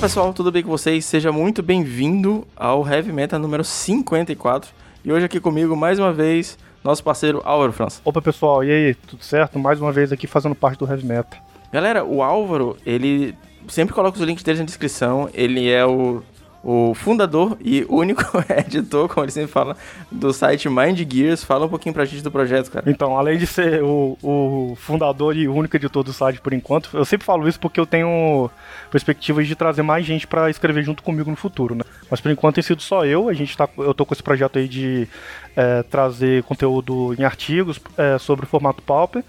pessoal, tudo bem com vocês? Seja muito bem-vindo ao Heavy Meta número 54. E hoje aqui comigo, mais uma vez, nosso parceiro Álvaro França. Opa pessoal, e aí, tudo certo? Mais uma vez aqui fazendo parte do Heavy Meta. Galera, o Álvaro, ele sempre coloca os links dele na descrição. Ele é o o fundador e único editor, como ele sempre fala, do site Mind Gears. Fala um pouquinho pra gente do projeto, cara. Então, além de ser o, o fundador e único editor do site por enquanto, eu sempre falo isso porque eu tenho perspectivas de trazer mais gente para escrever junto comigo no futuro, né? Mas por enquanto tem sido só eu, a gente tá, eu tô com esse projeto aí de é, trazer conteúdo em artigos é, sobre o formato Pauper.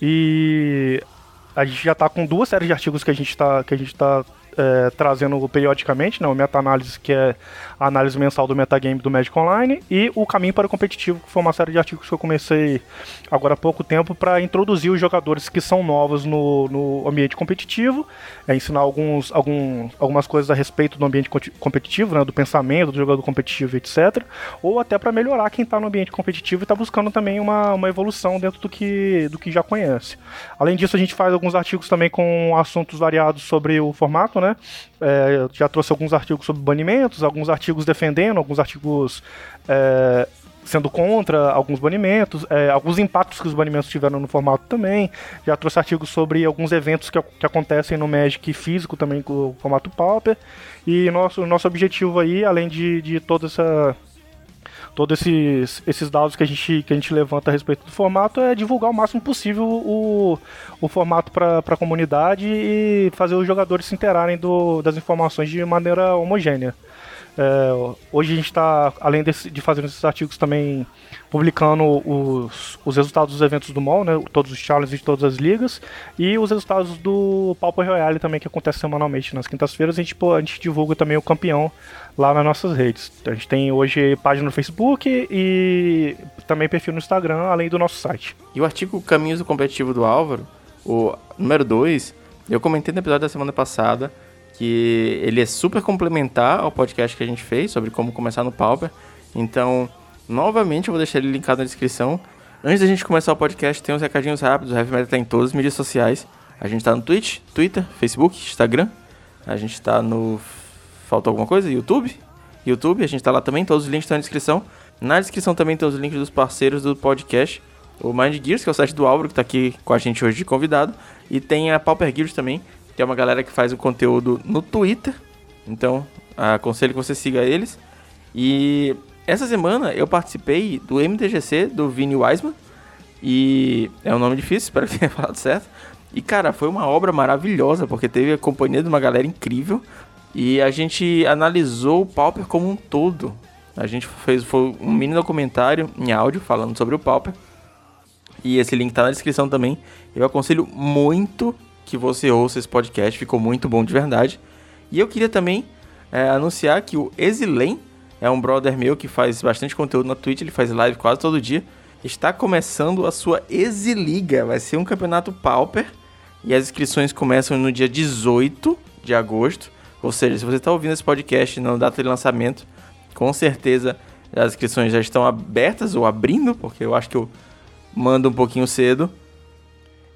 E a gente já está com duas séries de artigos que a gente está que a gente tá é, trazendo periodicamente, né, o meta-análise, que é a análise mensal do metagame do Magic Online, e o Caminho para o Competitivo, que foi uma série de artigos que eu comecei agora há pouco tempo para introduzir os jogadores que são novos no, no ambiente competitivo, é, ensinar alguns, algum, algumas coisas a respeito do ambiente competitivo, né, do pensamento do jogador competitivo, etc. Ou até para melhorar quem está no ambiente competitivo e está buscando também uma, uma evolução dentro do que, do que já conhece. Além disso, a gente faz alguns artigos também com assuntos variados sobre o formato, né? Né? É, já trouxe alguns artigos sobre banimentos, alguns artigos defendendo, alguns artigos é, sendo contra alguns banimentos, é, alguns impactos que os banimentos tiveram no formato também. Já trouxe artigos sobre alguns eventos que, que acontecem no Magic físico também com o formato Pauper. E nosso, nosso objetivo aí, além de, de toda essa todos esses, esses dados que a, gente, que a gente levanta a respeito do formato é divulgar o máximo possível o, o formato para a comunidade e fazer os jogadores se interarem do, das informações de maneira homogênea. É, hoje a gente está, além desse, de fazer esses artigos, também publicando os, os resultados dos eventos do MOL, né, todos os challenges de todas as ligas, e os resultados do Pauper Royale também, que acontece semanalmente nas quintas-feiras. A gente, a gente divulga também o campeão lá nas nossas redes. A gente tem hoje página no Facebook e também perfil no Instagram, além do nosso site. E o artigo Caminhos do Competitivo do Álvaro, o número 2, eu comentei no episódio da semana passada que ele é super complementar ao podcast que a gente fez sobre como começar no Pauper. Então, novamente, eu vou deixar ele linkado na descrição. Antes da gente começar o podcast, tem uns recadinhos rápidos. O Heavy Metal tá em todas as mídias sociais. A gente tá no Twitch, Twitter, Facebook, Instagram. A gente tá no. Faltou alguma coisa? YouTube? YouTube, a gente tá lá também. Todos os links estão na descrição. Na descrição também tem os links dos parceiros do podcast. O Mind Gears, que é o site do Álvaro, que tá aqui com a gente hoje de convidado. E tem a Pauper Gears também, tem uma galera que faz o conteúdo no Twitter. Então, aconselho que você siga eles. E essa semana eu participei do MTGC do Vini Wiseman. E é um nome difícil, espero que tenha falado certo. E cara, foi uma obra maravilhosa, porque teve a companhia de uma galera incrível. E a gente analisou o Pauper como um todo. A gente fez foi um mini documentário em áudio falando sobre o Pauper. E esse link tá na descrição também. Eu aconselho muito que você ouça esse podcast, ficou muito bom de verdade. E eu queria também é, anunciar que o Exilen é um brother meu que faz bastante conteúdo na Twitch, ele faz live quase todo dia. Está começando a sua Exiliga, vai ser um campeonato pauper e as inscrições começam no dia 18 de agosto. Ou seja, se você está ouvindo esse podcast na data de lançamento, com certeza as inscrições já estão abertas ou abrindo, porque eu acho que eu mando um pouquinho cedo.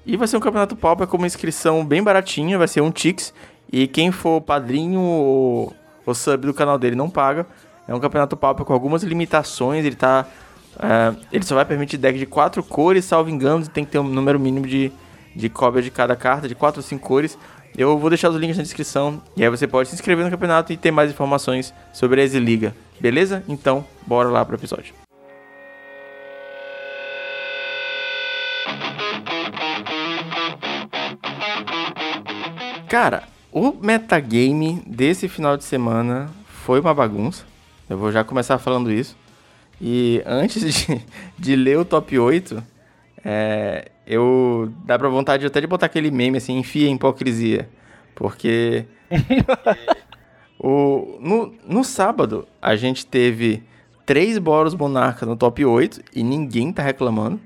E vai ser um campeonato pauper com uma inscrição bem baratinha, vai ser um Tix. E quem for padrinho ou, ou sub do canal dele não paga. É um campeonato pauper com algumas limitações, ele tá... Uh, ele só vai permitir deck de quatro cores, salvo engano, tem que ter um número mínimo de, de cópia de cada carta, de quatro ou cinco cores. Eu vou deixar os links na descrição e aí você pode se inscrever no campeonato e ter mais informações sobre a Exiliga. Beleza? Então, bora lá pro episódio. Cara, o metagame desse final de semana foi uma bagunça. Eu vou já começar falando isso. E antes de, de ler o top 8, é, eu dá pra vontade até de botar aquele meme assim, enfia em hipocrisia. Porque o, no, no sábado a gente teve três Boros Monarca no top 8 e ninguém tá reclamando.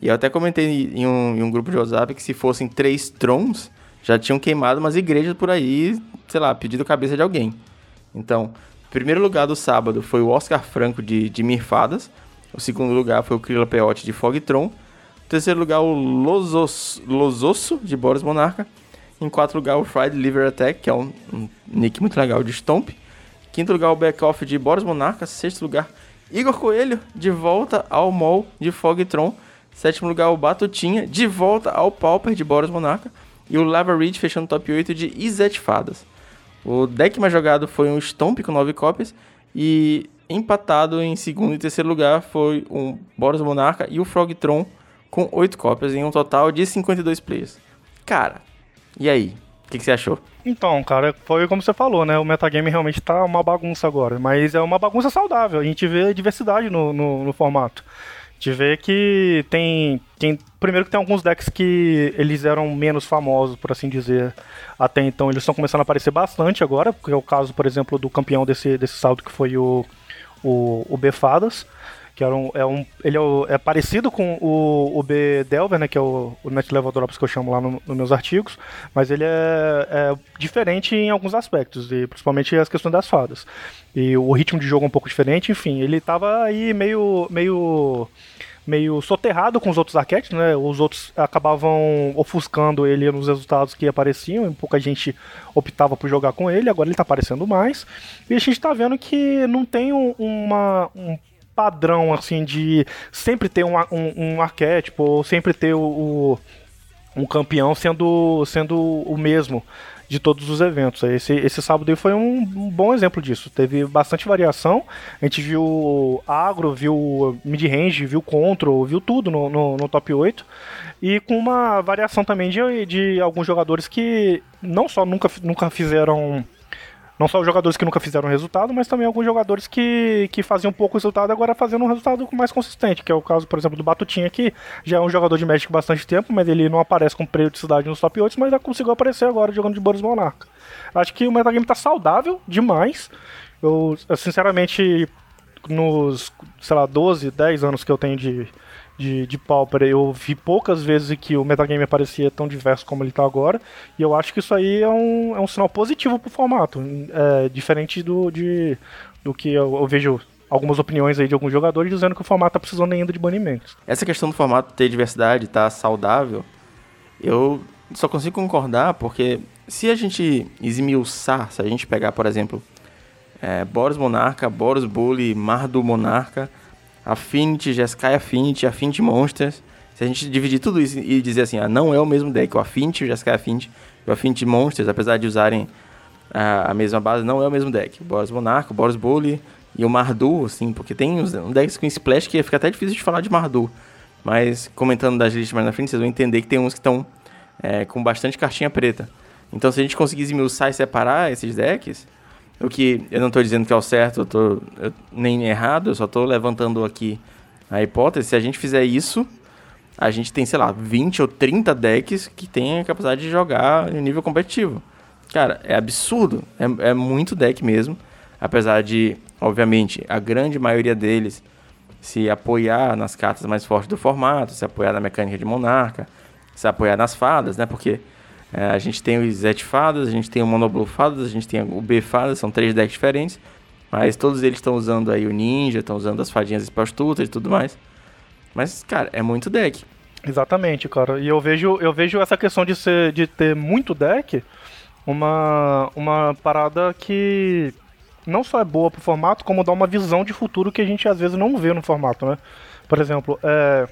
E eu até comentei em um, em um grupo de WhatsApp que se fossem três Trons, já tinham queimado umas igrejas por aí, sei lá, pedido cabeça de alguém. Então, primeiro lugar do sábado foi o Oscar Franco de, de Mirfadas. O segundo lugar foi o Krila Peote de Fogtron. O terceiro lugar, o Losos, Lososso de Boris Monarca. Em quarto lugar, o Fried Liver Attack, que é um, um nick muito legal de Stomp. Quinto lugar, o Back-Off de Boris Monarca. Sexto lugar, Igor Coelho, de volta ao Mall de Fogtron. Sétimo lugar, o Batutinha, de volta ao Pauper de Boris Monarca. E o Lava Reed fechando o top 8 de Izet Fadas. O deck mais jogado foi um Stomp com 9 cópias. E empatado em segundo e terceiro lugar foi o Boros Monarca e o Frogtron com 8 cópias, em um total de 52 players. Cara, e aí? O que, que, você achou? Então, cara, foi como você falou, né? O metagame realmente tá uma bagunça agora, mas é uma bagunça saudável. A gente vê diversidade no, no, no formato. Gente vê que tem, tem. Primeiro que tem alguns decks que eles eram menos famosos, por assim dizer, até então. Eles estão começando a aparecer bastante agora, porque é o caso, por exemplo, do campeão desse, desse salto que foi o, o, o Befadas que era um, é um, ele é, o, é, parecido com o, o B Delver, né, que é o, o Net Level Drops que eu chamo lá nos no meus artigos, mas ele é, é, diferente em alguns aspectos, e principalmente as questões das fadas. E o ritmo de jogo é um pouco diferente, enfim, ele tava aí meio, meio meio soterrado com os outros arquétipos, né? Os outros acabavam ofuscando ele nos resultados que apareciam, e pouca gente optava por jogar com ele, agora ele tá aparecendo mais. E a gente tá vendo que não tem um, uma, um padrão, assim, de sempre ter um, um, um arquétipo, ou sempre ter o, o, um campeão sendo, sendo o mesmo de todos os eventos. Esse, esse sábado aí foi um, um, bom exemplo disso. Teve bastante variação. A gente viu agro, viu mid-range, viu control, viu tudo no, no, no, top 8. E com uma variação também de, de alguns jogadores que não só nunca, nunca fizeram não só os jogadores que nunca fizeram resultado, mas também alguns jogadores que, que faziam pouco resultado agora fazendo um resultado mais consistente, que é o caso, por exemplo, do Batutinha, que já é um jogador de Magic bastante tempo, mas ele não aparece com periodicidade nos top 8, mas já conseguiu aparecer agora jogando de Boris Monarca. Acho que o metagame tá saudável demais. Eu, eu sinceramente, nos, sei lá, 12, 10 anos que eu tenho de, de, de Pauper, eu vi poucas vezes que o metagame aparecia tão diverso como ele está agora, e eu acho que isso aí é um, é um sinal positivo pro formato, é, diferente do, de, do que eu, eu vejo algumas opiniões aí de alguns jogadores dizendo que o formato tá precisando ainda de banimentos. Essa questão do formato ter diversidade, tá saudável, eu só consigo concordar porque se a gente esmiuçar, se a gente pegar, por exemplo, é, Boros Monarca, Boros Bully, Mardu Monarca, Affinity, Jeskai Affinity, Affinity Monsters. Se a gente dividir tudo isso e dizer assim, ah, não é o mesmo deck, o Affinity, o Jeskai Affinity e o Affinity Monsters, apesar de usarem a, a mesma base, não é o mesmo deck. O Boros Monarca, o Boros Bully e o Mardu, assim, porque tem uns, um decks com Splash que fica até difícil de falar de Mardu. Mas comentando das listas mais na frente, vocês vão entender que tem uns que estão é, com bastante cartinha preta. Então se a gente conseguir esmiuçar e separar esses decks, o que eu não estou dizendo que é o certo, eu tô, eu, nem errado, eu só estou levantando aqui a hipótese. Se a gente fizer isso, a gente tem, sei lá, 20 ou 30 decks que tem a capacidade de jogar em nível competitivo. Cara, é absurdo. É, é muito deck mesmo. Apesar de, obviamente, a grande maioria deles se apoiar nas cartas mais fortes do formato, se apoiar na mecânica de monarca, se apoiar nas fadas, né? Porque é, a gente tem os Zet Fadas, a gente tem o Monoblue Fadas, a gente tem o B Fadas, são três decks diferentes. Mas todos eles estão usando aí o Ninja, estão usando as fadinhas Spellstutter e tudo mais. Mas, cara, é muito deck. Exatamente, cara. E eu vejo, eu vejo essa questão de, ser, de ter muito deck uma, uma parada que não só é boa pro formato, como dá uma visão de futuro que a gente às vezes não vê no formato, né? Por exemplo, é,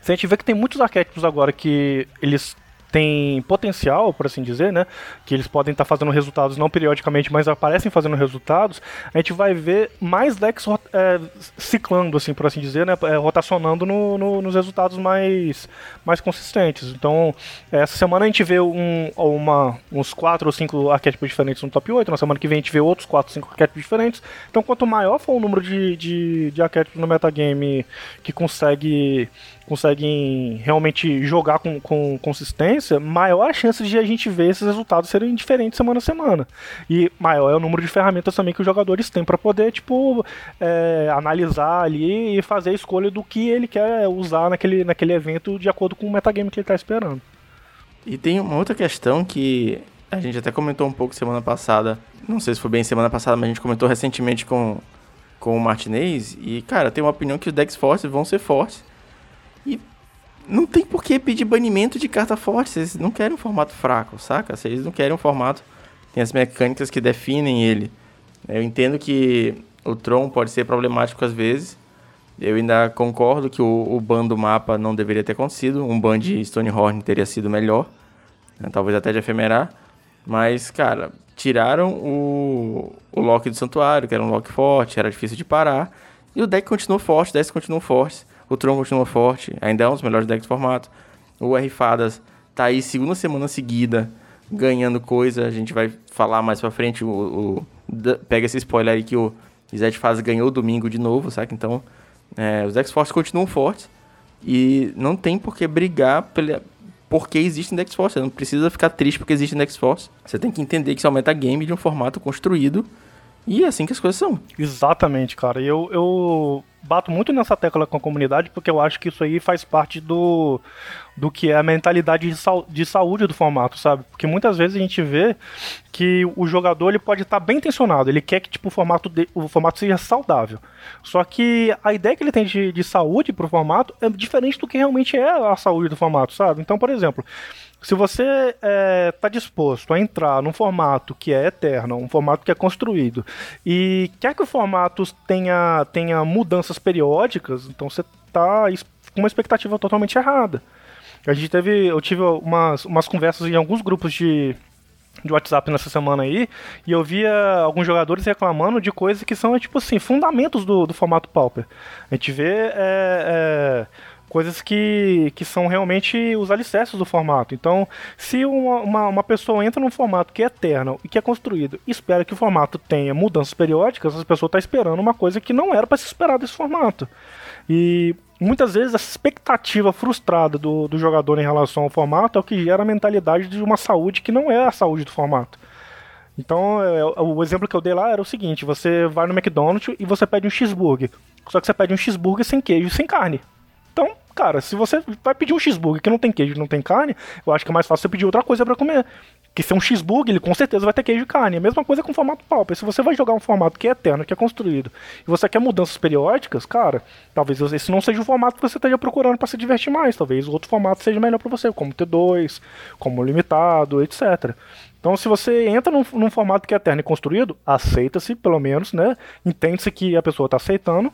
se a gente vê que tem muitos arquétipos agora que eles tem potencial, por assim dizer, né? Que eles podem estar tá fazendo resultados não periodicamente, mas aparecem fazendo resultados. A gente vai ver mais decks é, ciclando, assim, por assim dizer, né? É, rotacionando no, no, nos resultados mais, mais consistentes. Então, essa semana a gente vê um, uma, uns 4 ou 5 arquétipos diferentes no top 8. Na semana que vem a gente vê outros 4 ou 5 arquétipos diferentes. Então, quanto maior for o número de, de, de arquétipos no metagame que consegue conseguem realmente jogar com, com consistência, maior a chance de a gente ver esses resultados serem diferentes semana a semana. E maior é o número de ferramentas também que os jogadores têm para poder, tipo, é, analisar ali e fazer a escolha do que ele quer usar naquele, naquele evento de acordo com o metagame que ele está esperando. E tem uma outra questão que a gente até comentou um pouco semana passada, não sei se foi bem semana passada, mas a gente comentou recentemente com, com o Martinez, e, cara, tem uma opinião que os decks fortes vão ser fortes não tem por que pedir banimento de carta forte. Vocês não querem um formato fraco, saca? Vocês não querem um formato. Tem as mecânicas que definem ele. Eu entendo que o Tron pode ser problemático às vezes. Eu ainda concordo que o, o ban do mapa não deveria ter acontecido. Um ban de Stonehorn teria sido melhor. Né? Talvez até de Efemerar. Mas, cara, tiraram o, o lock do Santuário, que era um lock forte, era difícil de parar. E o deck continuou forte, os decks continuam fortes. O Tron continua forte, ainda é um dos melhores decks do formato. O R Fadas tá aí segunda semana seguida ganhando coisa. A gente vai falar mais pra frente. O, o pega esse spoiler aí que o Zed Fadas ganhou domingo de novo, sabe? Então, é, os decks fortes continuam fortes. E não tem por que brigar pela, porque existe Index Force. Você não precisa ficar triste porque existe Index Force. Você tem que entender que isso é um metagame de um formato construído. E é assim que as coisas são. Exatamente, cara. Eu, eu bato muito nessa tecla com a comunidade porque eu acho que isso aí faz parte do, do que é a mentalidade de, de saúde do formato, sabe? Porque muitas vezes a gente vê que o jogador ele pode estar bem intencionado, ele quer que tipo, o, formato de, o formato seja saudável. Só que a ideia que ele tem de, de saúde pro formato é diferente do que realmente é a saúde do formato, sabe? Então, por exemplo, se você está é, tá disposto a entrar num formato que é eterno, um formato que é construído, e quer que o formato tenha, tenha mudanças periódicas, então você está com uma expectativa totalmente errada. A gente teve, eu tive umas, umas conversas em alguns grupos de, de WhatsApp nessa semana aí, e eu via alguns jogadores reclamando de coisas que são, tipo assim, fundamentos do, do formato Pauper. A gente vê é, é, coisas que, que são realmente os alicerces do formato. Então, se uma, uma, uma, pessoa entra num formato que é eterno e que é construído e espera que o formato tenha mudanças periódicas, essa pessoa está esperando uma coisa que não era para se esperar desse formato. E muitas vezes essa expectativa frustrada do, do jogador em relação ao formato é o que gera a mentalidade de uma saúde que não é a saúde do formato. Então, é, o exemplo que eu dei lá era o seguinte: você vai no McDonald's e você pede um cheeseburger. Só que você pede um cheeseburger sem queijo sem carne. Então, cara, se você vai pedir um cheeseburger que não tem queijo não tem carne, eu acho que é mais fácil você pedir outra coisa para comer. Que se é um cheeseburger, ele com certeza vai ter queijo e carne. A mesma coisa com o formato Pauper. Se você vai jogar um formato que é eterno, que é construído, e você quer mudanças periódicas, cara, talvez esse não seja o formato que você esteja procurando para se divertir mais. Talvez outro formato seja melhor para você, como T2, como limitado, etc. Então, se você entra num, num formato que é eterno e construído, aceita-se, pelo menos, né? Entende-se que a pessoa está aceitando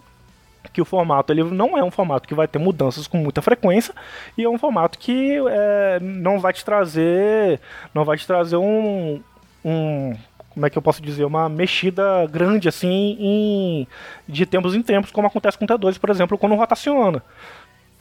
que o formato ele não é um formato que vai ter mudanças com muita frequência e é um formato que é, não vai te trazer não vai te trazer um, um como é que eu posso dizer uma mexida grande assim em, de tempos em tempos como acontece com o T2 por exemplo quando rotaciona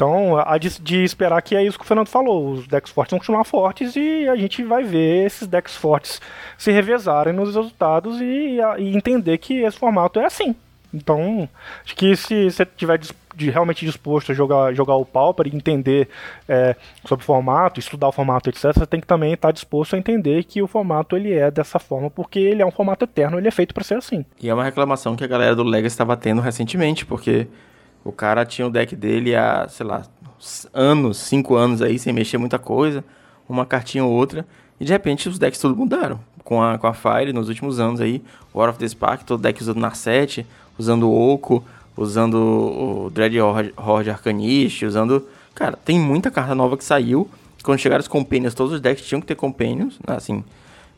então, há de, de, esperar que é isso que o Fernando falou. Os decks fortes vão continuar fortes e a gente vai ver esses decks fortes se revezarem nos resultados e, e entender que esse formato é assim. Então, acho que se você tiver de, realmente disposto a jogar, jogar o Pauper e entender é, sobre o formato, estudar o formato, etc., você tem que também estar disposto a entender que o formato ele é dessa forma, porque ele é um formato eterno, ele é feito para ser assim. E é uma reclamação que a galera do Legacy estava tendo recentemente, porque o cara tinha o deck dele há, sei lá, anos, cinco anos aí, sem mexer muita coisa, uma cartinha ou outra, e de repente os decks tudo mudaram. Com a, com a Fire nos últimos anos aí, War of the Spark, todo deck usando na 7, usando o Oco, usando o Dread Horde Arcanist, usando. Cara, tem muita carta nova que saiu. Quando chegaram os Companions, todos os decks tinham que ter Companions, né, assim.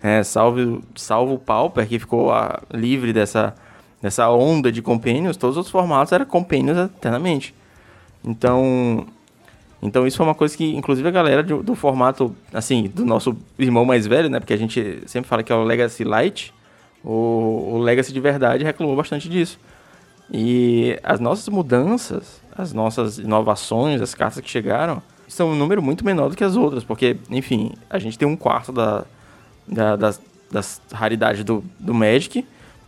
É, salvo, salvo o Pauper, que ficou a, ah, livre dessa, dessa onda de Companions, todos os formatos eram Companions eternamente. Então, então isso foi uma coisa que, inclusive, a galera do, do, formato, assim, do nosso irmão mais velho, né? Porque a gente sempre fala que é o Legacy Light, o, o Legacy de verdade reclamou bastante disso. E as nossas mudanças, as nossas inovações, as cartas que chegaram, são um número muito menor do que as outras, porque, enfim, a gente tem um quarto da, da das, das raridades do, do Magic.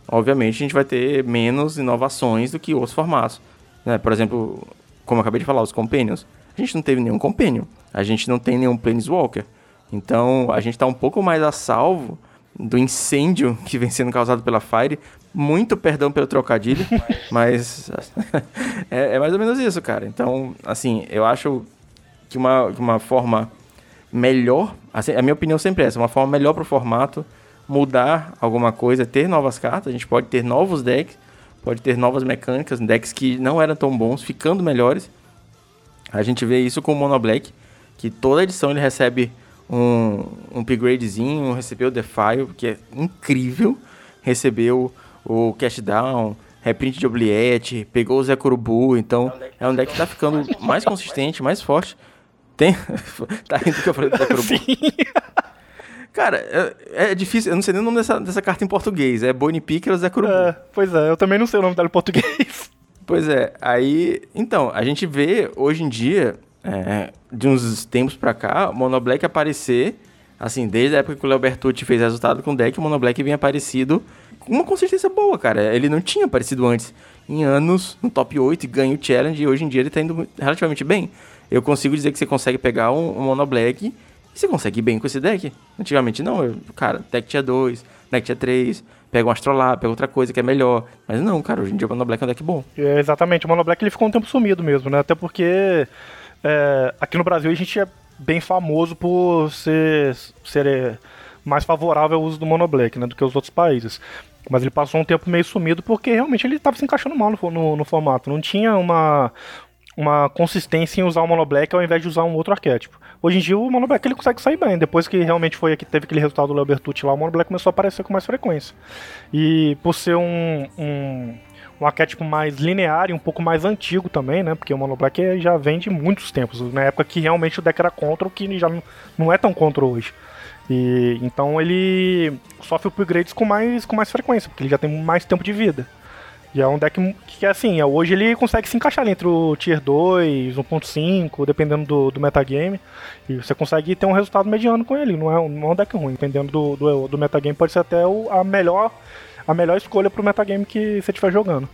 Obviamente, a gente vai ter menos inovações do que outros formatos. Né? Por exemplo, como eu acabei de falar, os Companions. A gente não teve nenhum Companion. A gente não tem nenhum Planeswalker. Então, a gente está um pouco mais a salvo do incêndio que vem sendo causado pela Fire. Muito perdão pelo trocadilho, mas é, é, mais ou menos isso, cara. Então, assim, eu acho que uma, uma forma melhor, assim, a minha opinião sempre é essa, uma forma melhor para o formato mudar alguma coisa, ter novas cartas, a gente pode ter novos decks, pode ter novas mecânicas, decks que não eram tão bons, ficando melhores. A gente vê isso com o Mono Black, que toda edição ele recebe um, um upgradezinho, recebeu o Defile, que é incrível, recebeu o Cash Down, reprint de Obliette, pegou o Zé Curubu, então é um deck que tá ficando mais consistente, mais forte. Tem. tá rindo que eu falei do Zé Curubu? Sim. Cara, é, é, difícil, eu não sei nem o nome dessa, dessa carta em português. É Bonnie Picker ou Zé Curubu? É, pois é, eu também não sei o nome dela em português. Pois é, aí. Então, a gente vê hoje em dia, é, de uns tempos pra cá, o Mono Black aparecer. Assim, desde a época que o Leo Bertucci fez resultado com o deck, o Mono Black vinha aparecido uma consistência boa, cara. Ele não tinha aparecido antes em anos no top 8 e ganha o challenge e hoje em dia ele tá indo relativamente bem. Eu consigo dizer que você consegue pegar um, um Mono Black e você consegue ir bem com esse deck. Antigamente não, eu, cara, deck tinha 2, deck tinha 3, pega um Astrolab, pega outra coisa que é melhor. Mas não, cara, hoje em dia o Mono Black é um deck bom. É, exatamente, o Mono Black ele ficou um tempo sumido mesmo, né? Até porque é, aqui no Brasil a gente é bem famoso por ser, ser é, mais favorável ao uso do Mono Black, né, do que os outros países. Mas ele passou um tempo meio sumido porque realmente ele estava se encaixando mal no, no, no, formato. Não tinha uma, uma consistência em usar o Mono Black ao invés de usar um outro arquétipo. Hoje em dia o Mono Black ele consegue sair bem. Depois que realmente foi que teve aquele resultado do Leo lá, o Mono Black começou a aparecer com mais frequência. E por ser um, um, um arquétipo mais linear e um pouco mais antigo também, né? Porque o Mono Black já vem de muitos tempos. Na época que realmente o deck era contra, o que já não é tão contra hoje. E então ele sofre upgrades com mais, com mais frequência, porque ele já tem mais tempo de vida. E é um deck que, assim, é, hoje ele consegue se encaixar entre o Tier 2, 1.5, dependendo do, do metagame. E você consegue ter um resultado mediano com ele, não é, não é um deck ruim. Dependendo do, do, do metagame, pode ser até o, a, melhor, a melhor escolha pro metagame que você estiver jogando.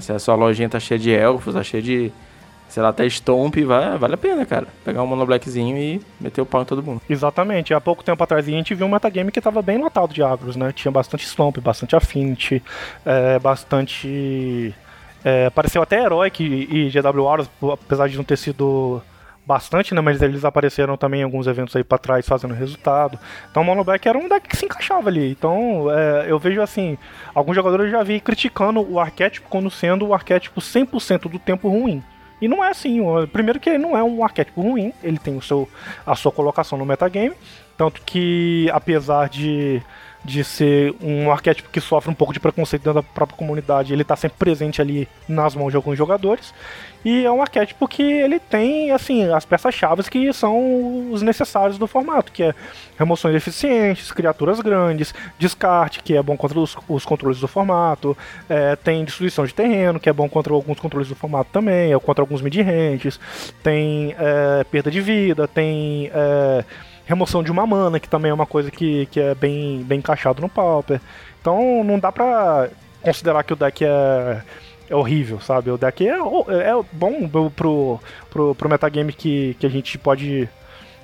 Se a sua lojinha tá cheia de elfos, tá cheia de sei lá, até Stomp, vai, vale a pena, cara. Pegar um Mono Blackzinho e meter o pau em todo mundo. Exatamente. Há pouco tempo atrás a gente viu um metagame que tava bem lotado de agros, né? Tinha bastante Stomp, bastante Affinity, é, bastante... É, até Heroic e, e GW Auras, apesar de não ter sido bastante, né? Mas eles apareceram também em alguns eventos aí para trás fazendo resultado. Então o Mono Black era um deck que se encaixava ali. Então é, eu vejo assim, alguns jogadores já vi criticando o arquétipo como sendo o arquétipo 100% do tempo ruim. E não é assim. Primeiro que ele não é um arquétipo ruim, ele tem o seu, a sua colocação no metagame. Tanto que, apesar de, de ser um arquétipo que sofre um pouco de preconceito dentro da própria comunidade, ele está sempre presente ali nas mãos de alguns jogadores. E é um arquétipo que ele tem, assim, as peças-chave que são os necessários do formato, que é remoções eficientes, criaturas grandes, descarte, que é bom contra os, os controles do formato, é, tem destruição de terreno, que é bom contra alguns controles do formato também, é contra alguns mid-ranges, tem é, perda de vida, tem é, remoção de uma mana, que também é uma coisa que, que é bem, bem encaixado no Pauper. Então não dá pra considerar que o deck é é horrível, sabe? O deck é, é bom pro, pro, pro metagame que, que a gente pode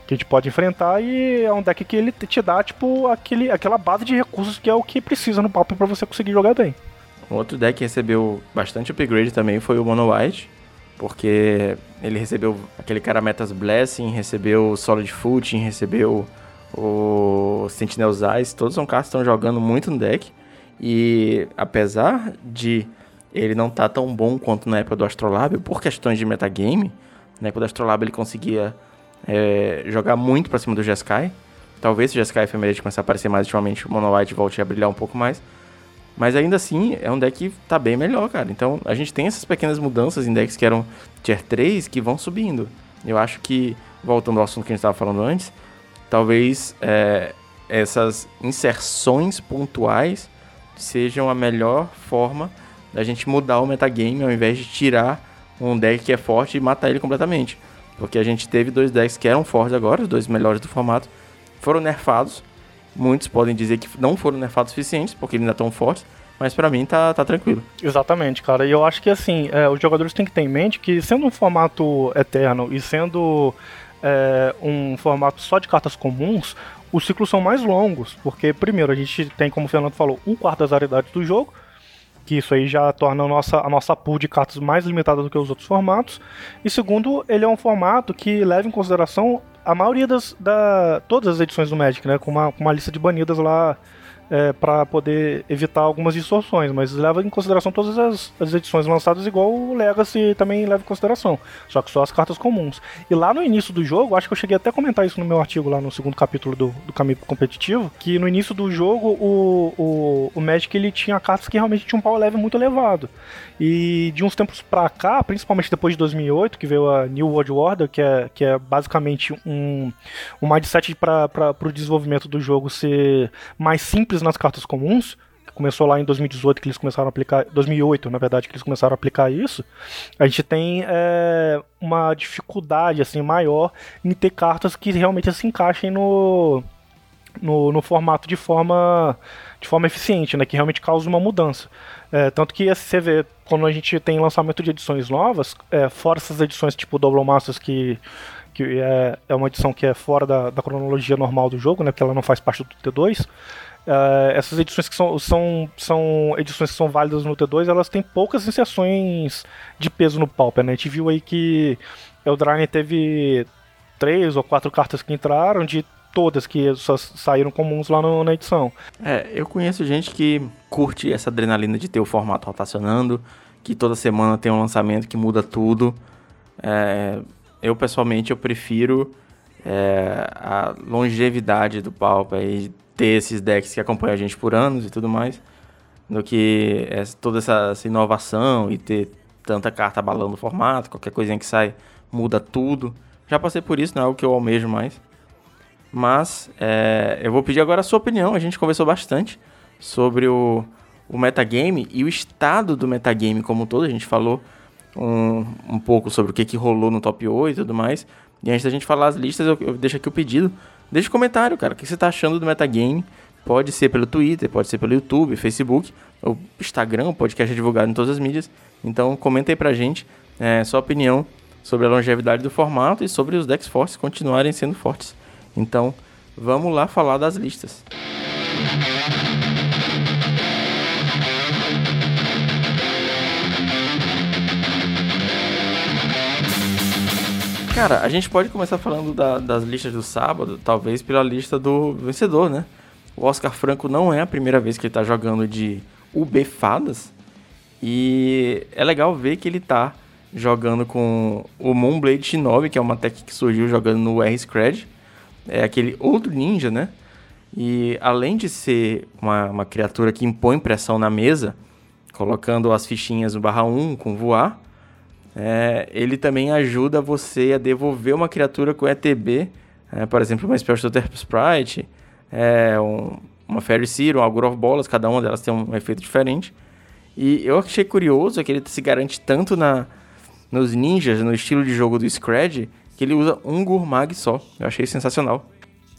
que a gente pode enfrentar e é um deck que ele te dá tipo aquele, aquela base de recursos que é o que precisa no papo para você conseguir jogar bem. Outro deck que recebeu bastante upgrade também foi o Mono White, porque ele recebeu aquele Karametas Blessing, recebeu Solid Footing, recebeu o Sentinel's Eyes, todos são cartas que estão jogando muito no deck. E apesar de ele não tá tão bom quanto na época do Astrolabe, por questões de metagame. Na época do Astrolabe ele conseguia é, jogar muito pra cima do Jeskai. Talvez se o Jeskai Ephemerate começar a aparecer mais ultimamente, o Mono White volte a brilhar um pouco mais. Mas ainda assim, é um deck que tá bem melhor, cara. Então, a gente tem essas pequenas mudanças em decks que eram Tier 3 que vão subindo. Eu acho que, voltando ao assunto que a gente estava falando antes, talvez é, essas inserções pontuais sejam a melhor forma da gente mudar o metagame ao invés de tirar um deck que é forte e matar ele completamente. Porque a gente teve dois decks que eram fortes agora, os dois melhores do formato, foram nerfados. Muitos podem dizer que não foram nerfados suficientes, porque eles ainda estão fortes, mas para mim tá, tá tranquilo. Exatamente, cara. E eu acho que assim, é, os jogadores têm que ter em mente que sendo um formato eterno e sendo é, um formato só de cartas comuns, os ciclos são mais longos, porque primeiro a gente tem, como o Fernando falou, um quarto das raridades do jogo, que isso aí já torna a nossa, a nossa pool de cartas mais limitada do que os outros formatos. E segundo, ele é um formato que leva em consideração a maioria das da, todas as edições do Magic, né? Com uma, com uma lista de banidas lá é, para poder evitar algumas distorções, mas leva em consideração todas as, as, edições lançadas, igual o Legacy também leva em consideração, só que só as cartas comuns. E lá no início do jogo, acho que eu cheguei até a comentar isso no meu artigo lá no segundo capítulo do, do Caminho Competitivo, que no início do jogo o, o, o Magic ele tinha cartas que realmente tinham um power level muito elevado. E de uns tempos pra cá, principalmente depois de 2008, que veio a New World Order, que é, que é basicamente um, um mindset para o desenvolvimento do jogo ser mais simples nas cartas comuns, começou lá em 2018 que eles começaram a aplicar, 2008 na verdade que eles começaram a aplicar isso, a gente tem é, uma dificuldade assim maior em ter cartas que realmente se encaixem no, no, no formato de forma de forma eficiente, né, que realmente causa uma mudança. É, tanto que você vê, quando a gente tem lançamento de edições novas, é, fora essas edições tipo Double Masters, que, que é, é uma edição que é fora da, da cronologia normal do jogo, né, porque ela não faz parte do T2, é, essas edições que são, são, são edições que são válidas no T2, elas têm poucas inserções de peso no Pauper, né? A gente viu aí que Eldraine teve três ou quatro cartas que entraram, de todas que só saíram comuns lá no, na edição. É, eu conheço gente que curte essa adrenalina de ter o formato rotacionando, que toda semana tem um lançamento que muda tudo. É, eu pessoalmente eu prefiro é, a longevidade do Pauper e ter esses decks que acompanham a gente por anos e tudo mais, do que essa, toda essa, essa, inovação e ter tanta carta abalando o formato, qualquer coisinha que sai muda tudo. Já passei por isso, não é algo que eu almejo mais. Mas é, eu vou pedir agora a sua opinião. A gente conversou bastante sobre o, o metagame e o estado do metagame como um todo. A gente falou um, um pouco sobre o que, que rolou no top 8 e tudo mais. E antes da gente falar as listas, eu, eu deixo aqui o pedido. Deixa um comentário, cara. O que você está achando do metagame? Pode ser pelo Twitter, pode ser pelo YouTube, Facebook, ou Instagram, o podcast é divulgado em todas as mídias. Então comenta aí pra gente é, sua opinião sobre a longevidade do formato e sobre os decks fortes continuarem sendo fortes. Então, vamos lá falar das listas. Cara, a gente pode começar falando da, das listas do sábado, talvez pela lista do vencedor, né? O Oscar Franco não é a primeira vez que ele tá jogando de UB Fadas. E é legal ver que ele tá jogando com o Moonblade Shinobi, que é uma tech que surgiu jogando no R-Scred é aquele outro ninja, né? E além de ser uma, uma criatura que impõe pressão na mesa, colocando as fichinhas no barra 1 com voar, é, ele também ajuda você a devolver uma criatura com ETB, é, por exemplo, uma Spell Shooter Sprite, é, um, uma Fairy Seer, um Augur of Bolas, cada uma delas tem um efeito diferente. E eu achei curioso que ele se garante tanto na, nos ninjas, no estilo de jogo do Scred, que ele usa um Gurmag só. Eu achei sensacional.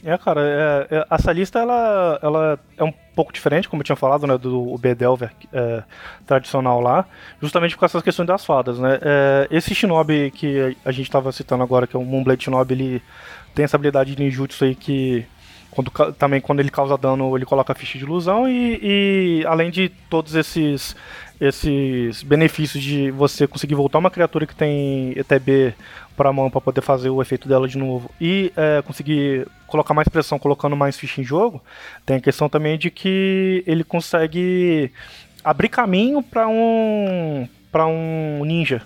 É, cara, é, é, essa lista ela, ela é um pouco diferente, como eu tinha falado, né, do Bedelver é, tradicional lá, justamente por essas questões das fadas, né. É, esse Shinobi que a gente estava citando agora, que é o Moonblade Shinobi, ele tem essa habilidade de ninjutsu aí que quando, também quando ele causa dano ele coloca a ficha de ilusão e, e além de todos esses esses benefícios de você conseguir voltar uma criatura que tem ETB para a mão para poder fazer o efeito dela de novo e é, conseguir colocar mais pressão colocando mais ficha em jogo, tem a questão também de que ele consegue abrir caminho para um para um ninja.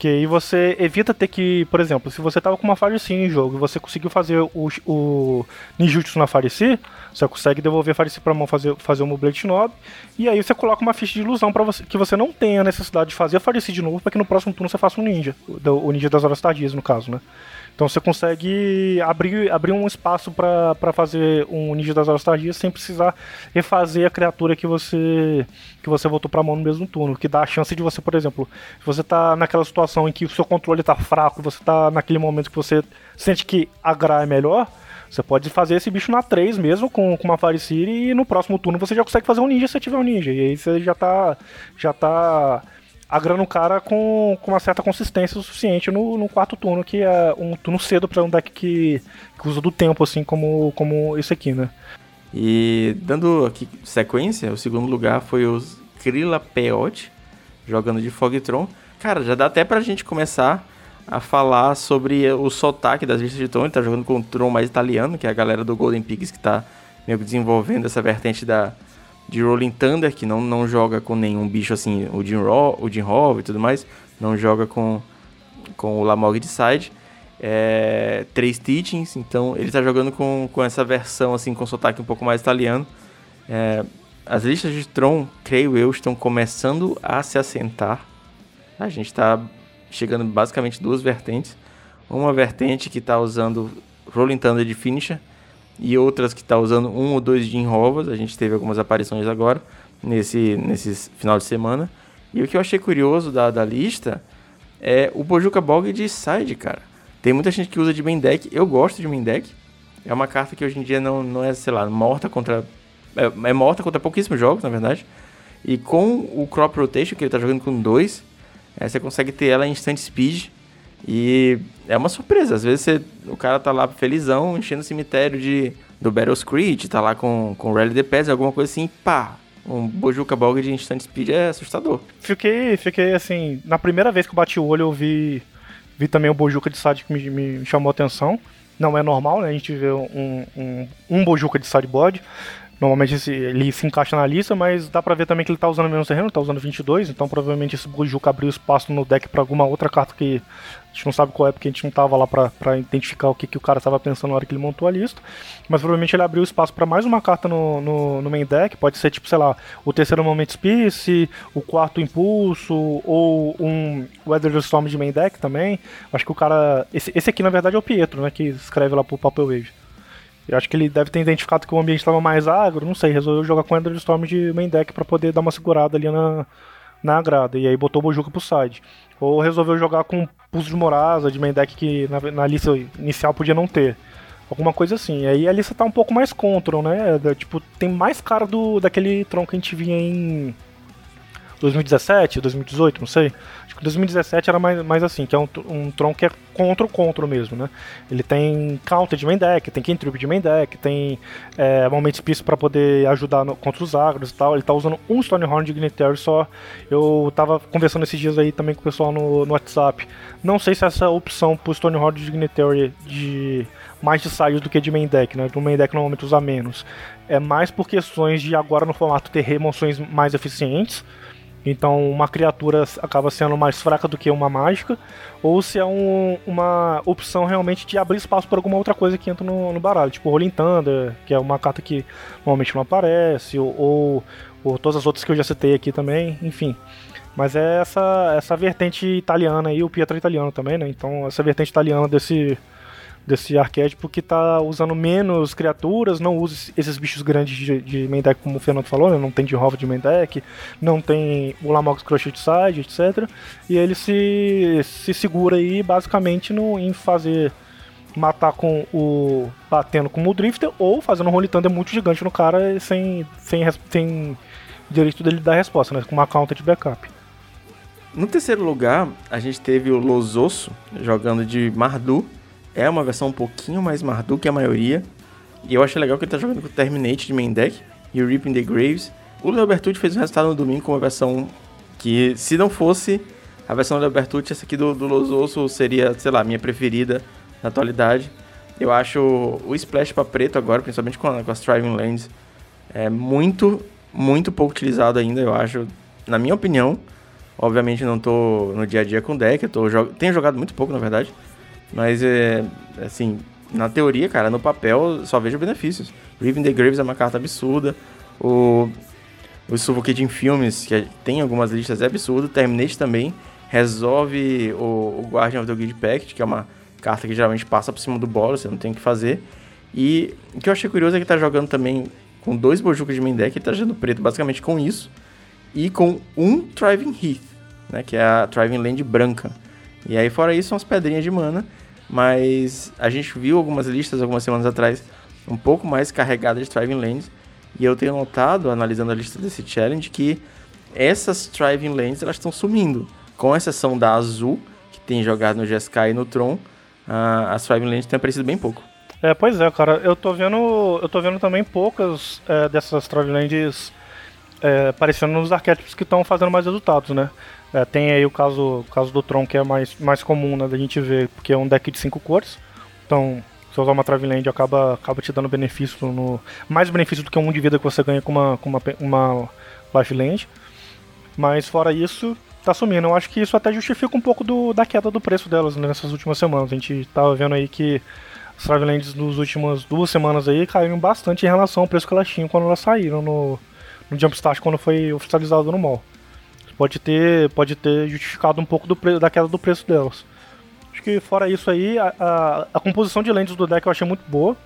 Porque aí você evita ter que, por exemplo, se você tava com uma Farisi em jogo e você conseguiu fazer o, o ninjutsu na Farisi, você consegue devolver a Farisi pra mão fazer, fazer o Moblade Shinobi, e aí você coloca uma ficha de ilusão para você que você não tenha necessidade de fazer a Farisi de novo, para que no próximo turno você faça um ninja. O ninja das horas tardias, no caso, né? Então você consegue abrir, abrir um espaço para fazer um Ninja das Horas Tardias sem precisar refazer a criatura que você que você voltou para mão no mesmo turno, que dá a chance de você, por exemplo, se você tá naquela situação em que o seu controle tá fraco, você tá naquele momento que você sente que a Gra é melhor, você pode fazer esse bicho na 3 mesmo, com, com uma Fariciri, e no próximo turno você já consegue fazer um ninja se tiver um ninja. E aí você já tá. Já tá agrando o cara com, com uma certa consistência o suficiente no, no quarto turno, que é um turno cedo para um deck que, que usa do tempo, assim como, como esse aqui, né? E dando aqui sequência, o segundo lugar foi os Krilla Peot, jogando de Fogtron. Cara, já dá até pra gente começar a falar sobre o sotaque das listas de Tron. Ele tá jogando com o Tron mais italiano, que é a galera do Golden Pigs que tá meio que desenvolvendo essa vertente da, de Rolling Thunder, que não, não joga com nenhum bicho assim, o Jim, Ro, o Jim Hov e tudo mais, não joga com, com o Lamog de side. É, três teachings, então ele está jogando com, com essa versão assim, com sotaque um pouco mais italiano. É, as listas de Tron, creio eu, estão começando a se assentar. A gente está chegando basicamente duas vertentes. Uma vertente que está usando Rolling Thunder de Finisher e outras que está usando um ou dois Jim Rovas. A gente teve algumas aparições agora, nesse, nesse final de semana. E o que eu achei curioso da, da lista é o Bojuka Bog de side, cara. Tem muita gente que usa de main deck. Eu gosto de main deck. É uma carta que hoje em dia não, não é, sei lá, morta contra. É, é morta contra pouquíssimos jogos, na verdade. E com o Crop Rotation, que ele tá jogando com dois, é, você consegue ter ela em instant speed. E é uma surpresa. Às vezes você, o cara tá lá felizão, enchendo o cemitério de, do Battle Screech, tá lá com, com Rally the Pass, alguma coisa assim, pá. Um Bojuka Bog de instant speed é assustador. Fiquei, fiquei assim, na primeira vez que eu bati o olho, eu vi Vi também o Bojuca de side que me, me chamou a atenção. Não é normal, né? A gente vê um, um, um Bojuca de sideboard. Normalmente esse, ele se encaixa na lista, mas dá pra ver também que ele tá usando mesmo terreno, tá usando 22, então provavelmente esse Bojuka abriu espaço no deck para alguma outra carta que a gente não sabe qual é, porque a gente não tava lá pra identificar o que, que o cara tava pensando na hora que ele montou a lista. Mas provavelmente ele abriu espaço para mais uma carta no, no, no, main deck, pode ser tipo, sei lá, o terceiro Moment Spice, o quarto Impulso, ou um Weather Storm de main deck também. Acho que o cara. Esse, esse aqui na verdade é o Pietro, né? Que escreve lá pro Papel Wave. Eu acho que ele deve ter identificado que o ambiente estava mais agro, não sei, resolveu jogar com Ender Storm de main deck para poder dar uma segurada ali na, na grada. E aí botou o Bojuka pro side. Ou resolveu jogar com Pulso de Morasa de main deck que na, na, lista inicial podia não ter. Alguma coisa assim. E aí a lista tá um pouco mais control, né? tipo, tem mais cara do daquele tronco que a gente via em 2017, 2018, não sei. Acho que 2017 era mais, mais assim, que é um, um Tron que é contra o contra mesmo, né? Ele tem counter de main deck, tem cantrip de main deck, tem é, moment piece para poder ajudar no, contra os agros e tal. Ele tá usando um Stonehorn Dignitary só. Eu tava conversando esses dias aí também com o pessoal no, no WhatsApp. Não sei se essa opção pro Stonehorn Dignitary de mais de side do que de main deck, né? No main deck normalmente usa menos. É mais por questões de agora no formato ter remoções mais eficientes então uma criatura acaba sendo mais fraca do que uma mágica, ou se é um, uma opção realmente de abrir espaço para alguma outra coisa que entra no, no, baralho, tipo Rolling Thunder, que é uma carta que normalmente não aparece, ou, ou, ou, todas as outras que eu já citei aqui também, enfim. Mas é essa, essa vertente italiana aí, o Pietro italiano também, né? Então essa vertente italiana desse, desse arquétipo que tá usando menos criaturas, não usa esses bichos grandes de, de main deck, como o Fernando falou, né? não tem de Hover de main deck, não tem o Lamox Crushed Side, etc. E ele se, se segura aí basicamente no, em fazer matar com o. batendo com o Drifter ou fazendo um Holy Thunder muito gigante no cara sem, sem, sem direito dele dar resposta, né? Com uma counter de backup. No terceiro lugar, a gente teve o Lososso jogando de Mardu é uma versão um pouquinho mais Mardu que a maioria. E eu acho legal que ele tá jogando com o Terminate de main deck e o Reaping the Graves. O Leo Bertucci fez um resultado no domingo com uma versão que, se não fosse a versão do Leo Bertucci, essa aqui do, do Los Osso seria, sei lá, minha preferida na atualidade. Eu acho o Splash para preto agora, principalmente com, com as Driving Lands, é muito, muito pouco utilizado ainda, eu acho. Na minha opinião, obviamente não tô no dia a dia com deck, eu tô, tenho jogado muito pouco, na verdade. Mas é. Assim, na teoria, cara, no papel só vejo benefícios. Riven the Graves é uma carta absurda. O. O Suffocating Filmes, que tem algumas listas, é absurdo. Terminate também resolve o, o Guardian of the Guild Pact, que é uma carta que geralmente passa por cima do bolo, você não tem o que fazer. E o que eu achei curioso é que tá jogando também com dois Bojucas de main deck, ele tá jogando preto basicamente com isso. E com um Thriving Heath, né, que é a Thriving Land branca. E aí fora isso são as pedrinhas de mana mas a gente viu algumas listas algumas semanas atrás um pouco mais carregadas de Thriving Lands, e eu tenho notado, analisando a lista desse challenge, que essas Thriving Lands elas estão sumindo, com exceção da Azul, que tem jogado no GSK e no Tron, uh, as Thriving Lands têm aparecido bem pouco. É, pois é, cara, eu tô vendo, eu tô vendo também poucas é, dessas Thriving Lands é, aparecendo nos arquétipos que estão fazendo mais resultados, né? É, tem aí o caso, o caso do Tron, que é mais, mais comum né, da gente ver, porque é um deck de cinco cores. Então, Você usar uma Traveland acaba, acaba te dando benefício no. Mais benefício do que um de vida que você ganha com uma, com uma, uma Lifeland. Mas fora isso, tá sumindo. Eu acho que isso até justifica um pouco do, da queda do preço delas né, nessas últimas semanas. A gente tava vendo aí que as Travelands nas últimas duas semanas aí caíram bastante em relação ao preço que elas tinham quando elas saíram no, no Jumpstart quando foi oficializado no mall. Pode ter, pode ter justificado um pouco do da queda do preço delas. Acho que fora isso aí, a, a, a, composição de lentes do deck eu achei muito boa.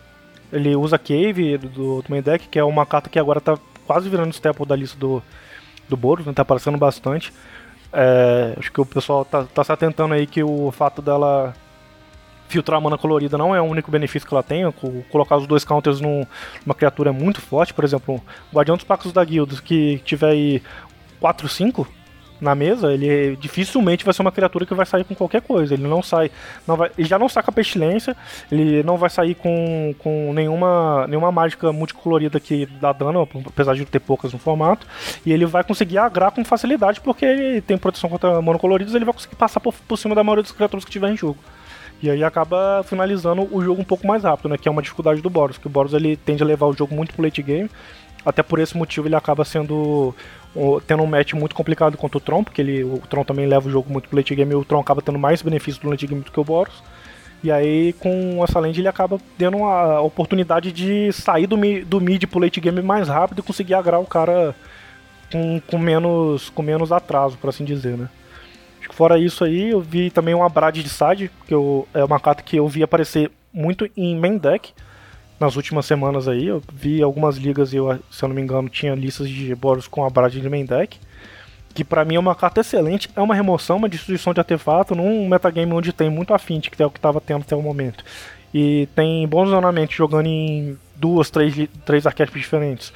Ele usa Cave do, do main deck, que é uma carta que agora tá quase virando staple da lista do, do Boros, né? tá aparecendo bastante. É, acho que o pessoal tá, tá se atentando aí que o fato dela filtrar a mana colorida não é o único benefício que ela tem. Colocar os dois counters num, numa criatura é muito forte. Por exemplo, o Guardião dos Pactos da Guilda, que tiver aí 4, 5 na mesa, ele dificilmente vai ser uma criatura que vai sair com qualquer coisa. Ele não sai. Não vai, ele já não saca pestilência, ele não vai sair com, com nenhuma, nenhuma mágica multicolorida que dá dano, apesar de ter poucas no formato. E ele vai conseguir agrar com facilidade, porque ele tem proteção contra monocoloridos, ele vai conseguir passar por, por cima da maioria das criaturas que tiver em jogo. E aí acaba finalizando o jogo um pouco mais rápido, né? Que é uma dificuldade do Boros, que o Boros ele tende a levar o jogo muito pro late game. Até por esse motivo ele acaba sendo tendo um match muito complicado contra o Tron, porque ele, o Tron também leva o jogo muito pro late game e o Tron acaba tendo mais benefícios do late game do que o Boros. E aí, com essa land, ele acaba tendo a oportunidade de sair do, do mid pro late game mais rápido e conseguir agrar o cara com, com, menos, com menos atraso, por assim dizer, né? Fora isso aí, eu vi também uma Brad de Side, que eu, é uma carta que eu vi aparecer muito em main deck nas últimas semanas aí. Eu vi algumas ligas e eu, se eu não me engano, tinha listas de Boros com a Brad de main deck. Que para mim é uma carta excelente, é uma remoção, uma destruição de artefato num metagame onde tem muito afinte, que é o que estava tendo até o momento. E tem bons zonamentos jogando em duas, três, três arquétipos diferentes.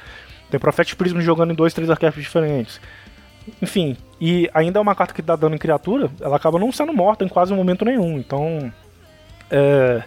Tem Prophetic Prism jogando em dois, três arquétipos diferentes. Enfim, e ainda é uma carta que dá dano em criatura, ela acaba não sendo morta em quase momento nenhum. Então, é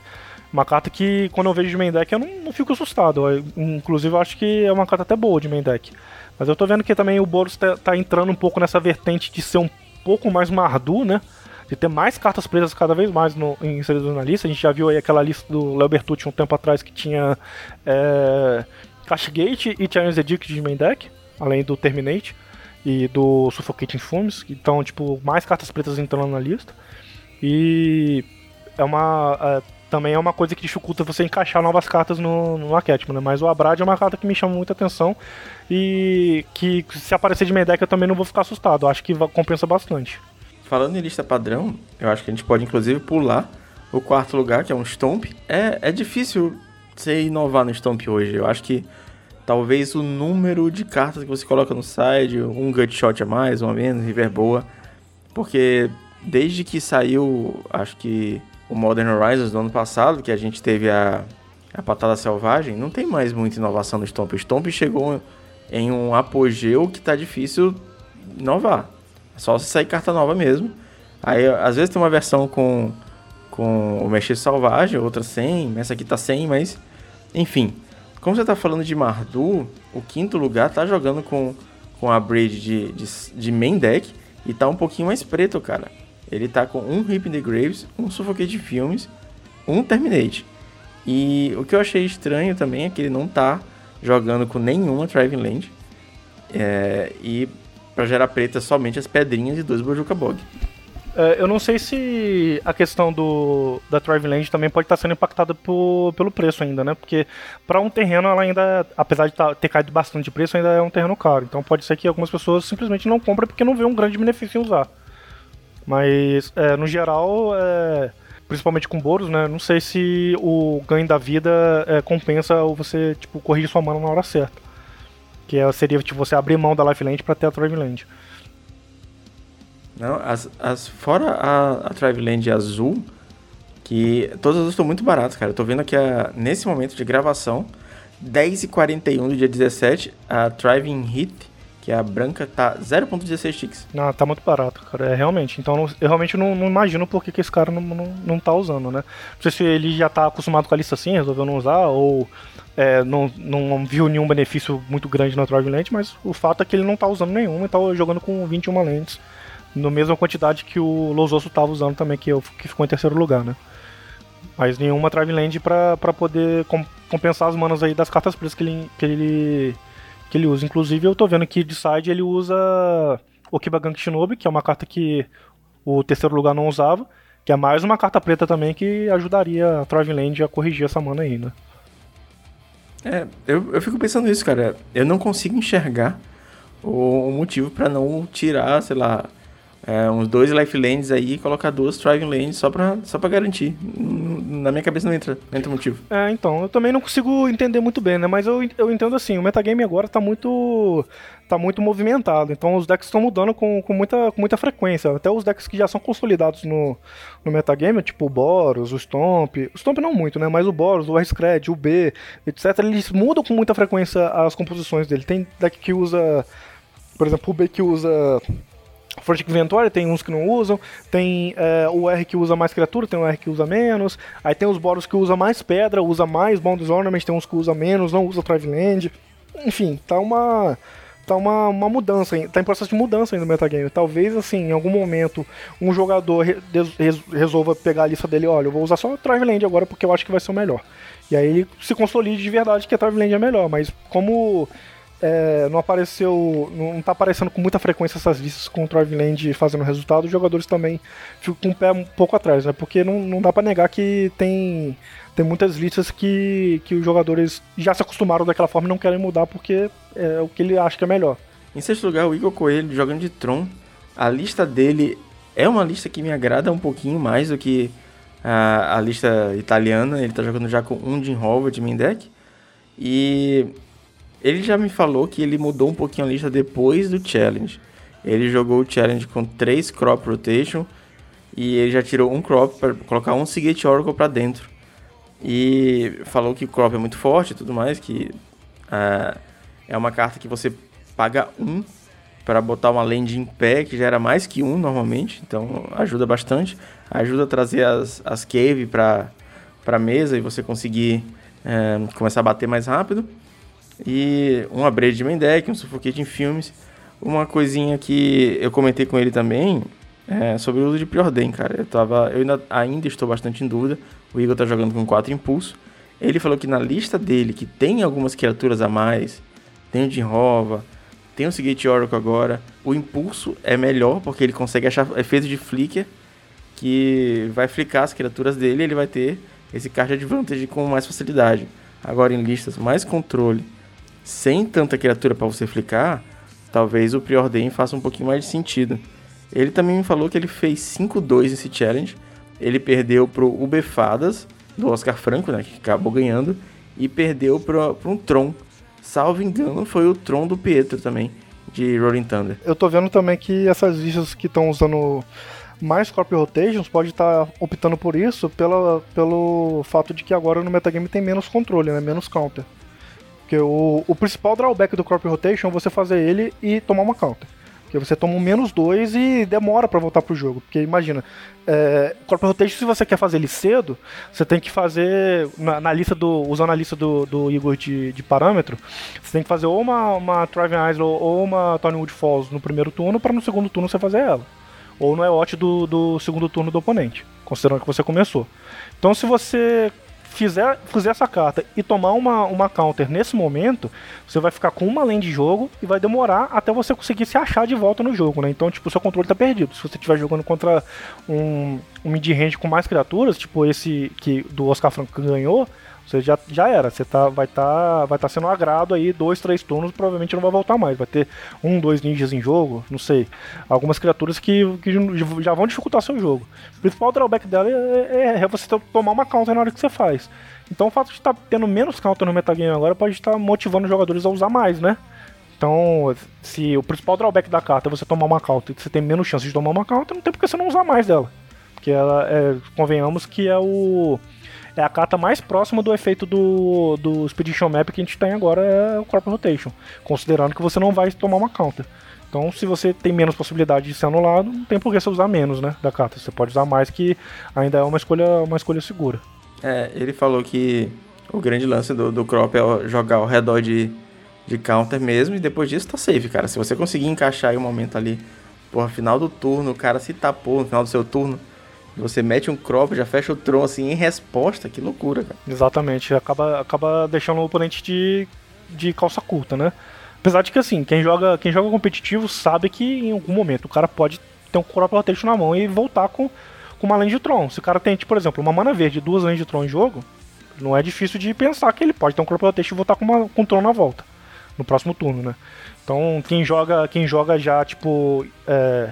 uma carta que, quando eu vejo de main deck, eu não, não fico assustado. Eu, inclusive, eu acho que é uma carta até boa de main deck. Mas eu tô vendo que também o Boros tá, tá entrando um pouco nessa vertente de ser um pouco mais Mardu, né? De ter mais cartas presas cada vez mais no, inseridas na lista. A gente já viu aí aquela lista do Leo Bertucci um tempo atrás que tinha é, Cashgate e Challenge Edict de main deck, além do Terminate e do Suffocating Fumes. Então, tipo, mais cartas pretas entrando na lista. E é uma. É, também é uma coisa que dificulta você encaixar novas cartas no, no arquétipo, né? Mas o Abrad é uma carta que me chama muita atenção e que se aparecer de deck eu também não vou ficar assustado. Acho que compensa bastante. Falando em lista padrão, eu acho que a gente pode inclusive pular o quarto lugar, que é um Stomp. É, é difícil você inovar no Stomp hoje. Eu acho que talvez o número de cartas que você coloca no side, um Gutshot a mais, um a menos, River boa. Porque desde que saiu, acho que o Modern Horizons do ano passado, que a gente teve a, a patada selvagem, não tem mais muita inovação no Stomp. O Stomp chegou em um apogeu que tá difícil inovar. É só se sair carta nova mesmo. Aí, às vezes tem uma versão com, com o Mexer Selvagem, outra sem, essa aqui tá sem, mas... Enfim, como você tá falando de Mardu, o quinto lugar tá jogando com, com a Braid de, de, de main deck e tá um pouquinho mais preto, cara. Ele tá com um in the Graves, um Suffocate Filmes, um Terminate. E o que eu achei estranho também é que ele não tá jogando com nenhuma Driving Land. É, e para gerar preta somente as pedrinhas e dois Bojuka Bog. É, eu não sei se a questão do da Driving Land também pode estar tá sendo impactada por, pelo preço ainda, né? Porque para um terreno ela ainda, apesar de tá, ter caído bastante de preço, ainda é um terreno caro. Então pode ser que algumas pessoas simplesmente não comprem porque não vê um grande benefício em usar. Mas, é, no geral, é, principalmente com Boros, né? Não sei se o ganho da vida é, compensa ou você, tipo, corrigir sua mana na hora certa. Que é, seria, tipo, você abrir mão da Lifeland pra ter a Land. Não, as, as, fora a, a Land azul, que todas as estão muito baratas, cara. Eu tô vendo aqui, a, nesse momento de gravação, 10h41 do dia 17, a Driving Hit que a branca tá 0.16 ticks. Ah, tá muito barato, cara. É realmente. Então eu realmente não, não imagino por que, que esse cara não, não, não tá usando, né? Não sei se ele já tá acostumado com a lista assim, resolveu não usar, ou é, não, não viu nenhum benefício muito grande na Drive Lente, mas o fato é que ele não tá usando nenhuma e tá jogando com 21 lentes. Na mesma quantidade que o Lososo tava usando também, que, eu, que ficou em terceiro lugar, né? Mas nenhuma Traveland pra poder com, compensar as manas aí das cartas pretas que ele, que ele que ele usa. Inclusive eu tô vendo que de side ele usa o Kibagang Shinobi, que é uma carta que o terceiro lugar não usava, que é mais uma carta preta também que ajudaria a Traveland Land a corrigir essa mana ainda. Né? É, eu, eu fico pensando nisso, cara. Eu não consigo enxergar o motivo para não tirar, sei lá, é, uns dois lifelands aí e colocar duas thriving lands só pra, só pra garantir. Na minha cabeça não entra, não entra motivo. É, então, eu também não consigo entender muito bem, né? Mas eu, eu entendo assim, o metagame agora tá muito tá muito movimentado, então os decks estão mudando com, com, muita, com muita frequência. Até os decks que já são consolidados no, no metagame, tipo o Boros, o Stomp, o Stomp não muito, né? Mas o Boros, o R-Scred, o B, etc., eles mudam com muita frequência as composições dele. Tem deck que usa, por exemplo, o B que usa Forte Inventório, tem uns que não usam, tem é, o R que usa mais criatura, tem o R que usa menos, aí tem os Boros que usa mais pedra, usa mais Boundless Ornament, tem uns que usa menos, não usa Land. Enfim, tá uma tá uma, uma mudança, tá em processo de mudança ainda no metagame. Talvez, assim, em algum momento, um jogador re resolva pegar a lista dele, olha, eu vou usar só Land agora porque eu acho que vai ser o melhor. E aí ele se consolide de verdade que a Land é melhor, mas como é, não apareceu, não está aparecendo com muita frequência essas listas com o Driveland fazendo resultado, os jogadores também ficam com o pé um pouco atrás, né? Porque não, não dá para negar que tem, tem muitas listas que, que os jogadores já se acostumaram daquela forma e não querem mudar porque é o que ele acha que é melhor. Em sexto lugar, o Igor Coelho jogando de Tron. A lista dele é uma lista que me agrada um pouquinho mais do que a, a lista italiana. Ele está jogando já com um Jim Howard de main deck. E ele já me falou que ele mudou um pouquinho a lista depois do challenge. Ele jogou o challenge com três crop rotation e ele já tirou um crop para colocar um Seagate Oracle para dentro. E falou que o crop é muito forte e tudo mais, que uh, é uma carta que você paga um para botar uma land em pé, que já era mais que um normalmente, então ajuda bastante. Ajuda a trazer as, as cave para a mesa e você conseguir uh, começar a bater mais rápido. E um upgrade de main deck, um suffocate em filmes. Uma coisinha que eu comentei com ele também é sobre o uso de preordem, cara. Eu, tava, eu ainda, ainda estou bastante em dúvida. O Igor tá jogando com 4 impulso. Ele falou que na lista dele, que tem algumas criaturas a mais, tem o Jinrova, tem o Seagate Oracle agora, o impulso é melhor porque ele consegue achar efeitos de flicker que vai flicar as criaturas dele ele vai ter esse card advantage com mais facilidade. Agora em listas mais controle sem tanta criatura para você flicar, talvez o Preordain faça um pouquinho mais de sentido. Ele também me falou que ele fez 5-2 nesse challenge. Ele perdeu pro Ubefadas, do Oscar Franco, né, que acabou ganhando, e perdeu para um Tron. Salvo engano, foi o Tron do Pietro também, de Rolling Thunder. Eu tô vendo também que essas listas que estão usando mais Corp Rotations pode estar tá optando por isso pela, pelo fato de que agora no metagame tem menos controle, né, menos counter. Porque o, o principal drawback do Crop Rotation é você fazer ele e tomar uma counter. Porque você toma um menos dois e demora para voltar pro jogo. Porque imagina, é, Crop Rotation, se você quer fazer ele cedo, você tem que fazer na, na lista do. usando a lista do, do Igor de, de parâmetro, você tem que fazer ou uma, uma Thriving Isle ou uma Tonywood Falls no primeiro turno, para no segundo turno você fazer ela. Ou no EOT do, do segundo turno do oponente, considerando que você começou. Então, se você fizer, fizer essa carta e tomar uma, uma counter nesse momento, você vai ficar com uma lane de jogo e vai demorar até você conseguir se achar de volta no jogo, né? Então, tipo, seu controle tá perdido. Se você estiver jogando contra um, um mid-range com mais criaturas, tipo esse que do Oscar Franco ganhou, você já, já era, você tá, vai estar tá, vai tá sendo agrado aí, dois, três turnos, provavelmente não vai voltar mais. Vai ter um, dois ninjas em jogo, não sei. Algumas criaturas que, que já vão dificultar seu jogo. O principal drawback dela é, é, é você tomar uma counter na hora que você faz. Então o fato de estar tá tendo menos counter no metagame agora pode estar motivando os jogadores a usar mais, né? Então, se o principal drawback da carta é você tomar uma counter e você tem menos chance de tomar uma counter, não tem porque você não usar mais dela. Porque ela é, convenhamos que é o é a carta mais próxima do efeito do, do Expedition Map que a gente tem agora, é o Crop Rotation. Considerando que você não vai tomar uma counter. Então, se você tem menos possibilidade de ser anulado, não tem por que você usar menos, né, da carta. Você pode usar mais, que ainda é uma escolha, uma escolha segura. É, ele falou que o grande lance do, do Crop é jogar ao redor de, de counter mesmo, e depois disso tá safe, cara. Se você conseguir encaixar aí um momento ali, porra, final do turno, o cara se tapou no final do seu turno, Você mete um crop, já fecha o Tron assim em resposta, que loucura, cara. Exatamente, acaba, acaba deixando o oponente de, de calça curta, né? Apesar de que assim, quem joga, quem joga competitivo sabe que em algum momento o cara pode ter um crop rotation na mão e voltar com, com uma lane de Tron. Se o cara tem, por exemplo, uma mana verde e duas lanes de Tron em jogo, não é difícil de pensar que ele pode ter um crop rotation e voltar com, uma, com Tron na volta. No próximo turno, né? Então quem joga, quem joga já, tipo. É,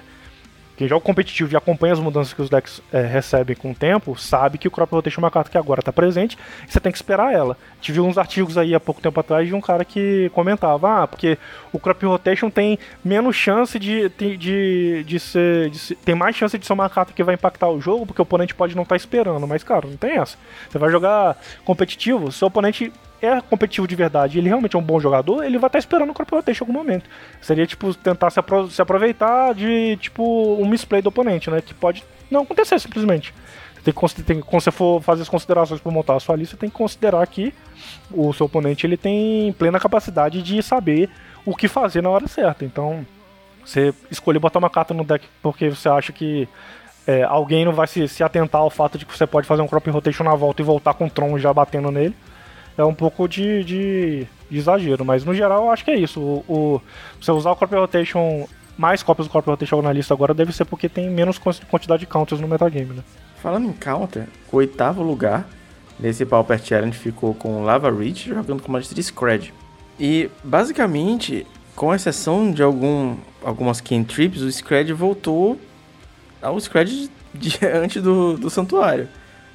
quem joga competitivo e acompanha as mudanças que os decks é, recebem com o tempo, sabe que o Crop Rotation é uma carta que agora está presente e você tem que esperar ela. Tive uns artigos aí há pouco tempo atrás de um cara que comentava, ah, porque o Crop Rotation tem menos chance de, de, de, de, ser, de ser, tem mais chance de ser uma carta que vai impactar o jogo, porque o oponente pode não estar tá esperando, mas cara, não tem essa. Você vai jogar competitivo, seu oponente é competitivo de verdade, ele realmente é um bom jogador, ele vai estar esperando o Crop Rotation em algum momento. Seria, tipo, tentar se, apro se aproveitar de, tipo, um misplay do oponente, né? Que pode não acontecer simplesmente. Tem que, tem, quando você for fazer as considerações para montar a sua lista, tem que considerar que o seu oponente ele tem plena capacidade de saber o que fazer na hora certa. Então, você escolher botar uma carta no deck porque você acha que é, alguém não vai se, se atentar ao fato de que você pode fazer um crop rotation na volta e voltar com o Tron já batendo nele é um pouco de, de, de, exagero, mas no geral eu acho que é isso. O, o, você usar o Corp Rotation, mais cópias do Corp Rotation na lista agora deve ser porque tem menos quantidade de counters no metagame, né? Falando em counter, o oitavo lugar nesse Pauper Challenge ficou com Lava Reach jogando com de Scred. E basicamente, com exceção de algum, algumas trips, o Scred voltou ao Scred antes do, do Santuário.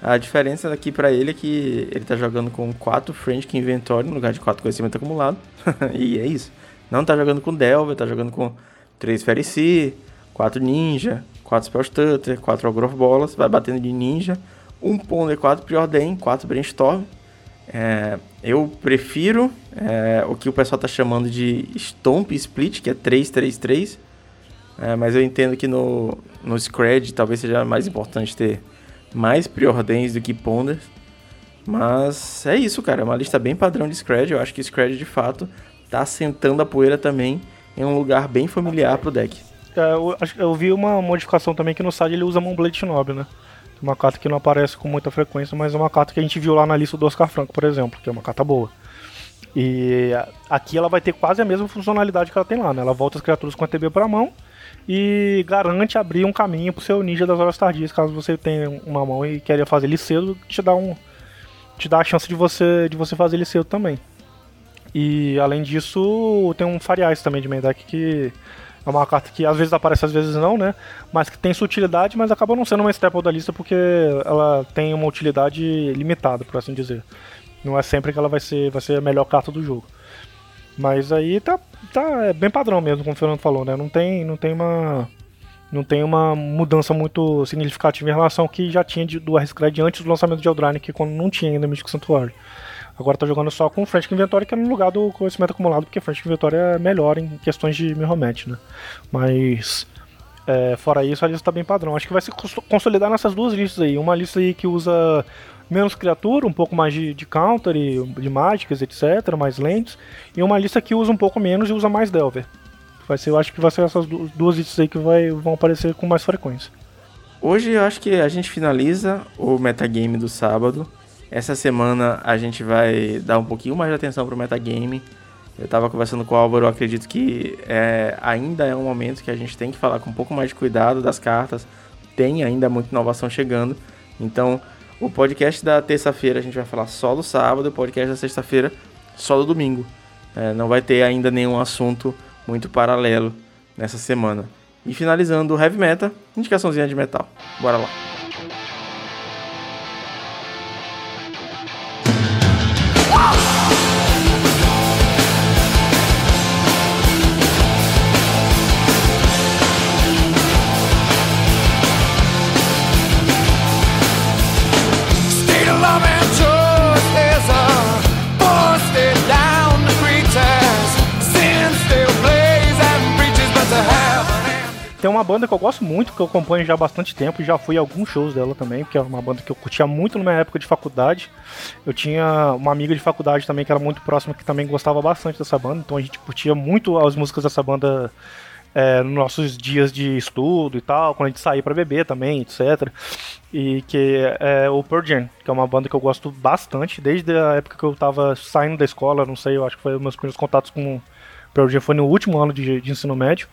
A diferença aqui para ele é que ele tá jogando com 4 Frantic Inventory no lugar de 4 conhecimento acumulado. e é isso. Não tá jogando com Delver, tá jogando com 3 Fairy 4 Ninja, 4 Spell Stutter, 4 Ogre of Bolas, vai batendo de Ninja, 1 Ponder, 4 Preordain, 4 Brainstorm. É, eu prefiro é, o que o pessoal tá chamando de Stomp Split, que é 3-3-3. É, mas eu entendo que no, no Scred talvez seja mais importante ter mais preordens do que ponders. Mas é isso, cara. É uma lista bem padrão de Scred. Eu acho que Scred de fato tá sentando a poeira também em um lugar bem familiar pro deck. É, eu, eu, vi uma modificação também que no side ele usa Moonblade Shinobi, né? Uma carta que não aparece com muita frequência, mas é uma carta que a gente viu lá na lista do Oscar Franco, por exemplo, que é uma carta boa. E aqui ela vai ter quase a mesma funcionalidade que ela tem lá, né? Ela volta as criaturas com a TB para mão e garante abrir um caminho pro seu ninja das horas tardias, caso você tenha uma mão e queira fazer ele cedo, te dá um te dá a chance de você de você fazer ele cedo também. E além disso, tem um Fariais também de main deck que é uma carta que às vezes aparece, às vezes não, né? Mas que tem sua utilidade, mas acaba não sendo uma staple da lista porque ela tem uma utilidade limitada, por assim dizer. Não é sempre que ela vai ser, vai ser a melhor carta do jogo. Mas aí tá, tá é bem padrão mesmo, como o Fernando falou, né? Não tem, não tem uma não tem uma mudança muito significativa em relação ao que já tinha de, do R-Scred antes do lançamento de Eldraine, que quando não tinha ainda Mystic Sanctuary. Agora tá jogando só com o Frantic Inventory, que é no lugar do conhecimento acumulado, porque Frantic Inventory é melhor em questões de Mirrormatch, né? Mas, é, fora isso, a lista tá bem padrão. Acho que vai se consolidar nessas duas listas aí. Uma lista aí que usa menos criatura, um pouco mais de, de counter, e, de mágicas, etc., mais lentes, e uma lista que usa um pouco menos e usa mais Delver. Vai ser, eu acho que vai ser essas duas listas aí que vai, vão aparecer com mais frequência. Hoje eu acho que a gente finaliza o metagame do sábado. Essa semana a gente vai dar um pouquinho mais de atenção pro metagame. Eu estava conversando com o Álvaro, acredito que é, ainda é um momento que a gente tem que falar com um pouco mais de cuidado das cartas. Tem ainda muita inovação chegando. Então, o podcast da terça-feira a gente vai falar só do sábado, o podcast da sexta-feira só do domingo. É, não vai ter ainda nenhum assunto muito paralelo nessa semana. E finalizando o Heavy Metal, indicaçãozinha de metal. Bora lá. Tem uma banda que eu gosto muito, que eu acompanho já há bastante tempo, já fui a alguns shows dela também, que é uma banda que eu curtia muito na minha época de faculdade. Eu tinha uma amiga de faculdade também que era muito próxima, que também gostava bastante dessa banda, então a gente curtia muito as músicas dessa banda é, nos nossos dias de estudo e tal, quando a gente sair para beber também, etc. E que é o Pearl que é uma banda que eu gosto bastante, desde a época que eu tava saindo da escola, não sei, eu acho que foi meus primeiros contatos com Pearl Jam foi no último ano de, de ensino médio.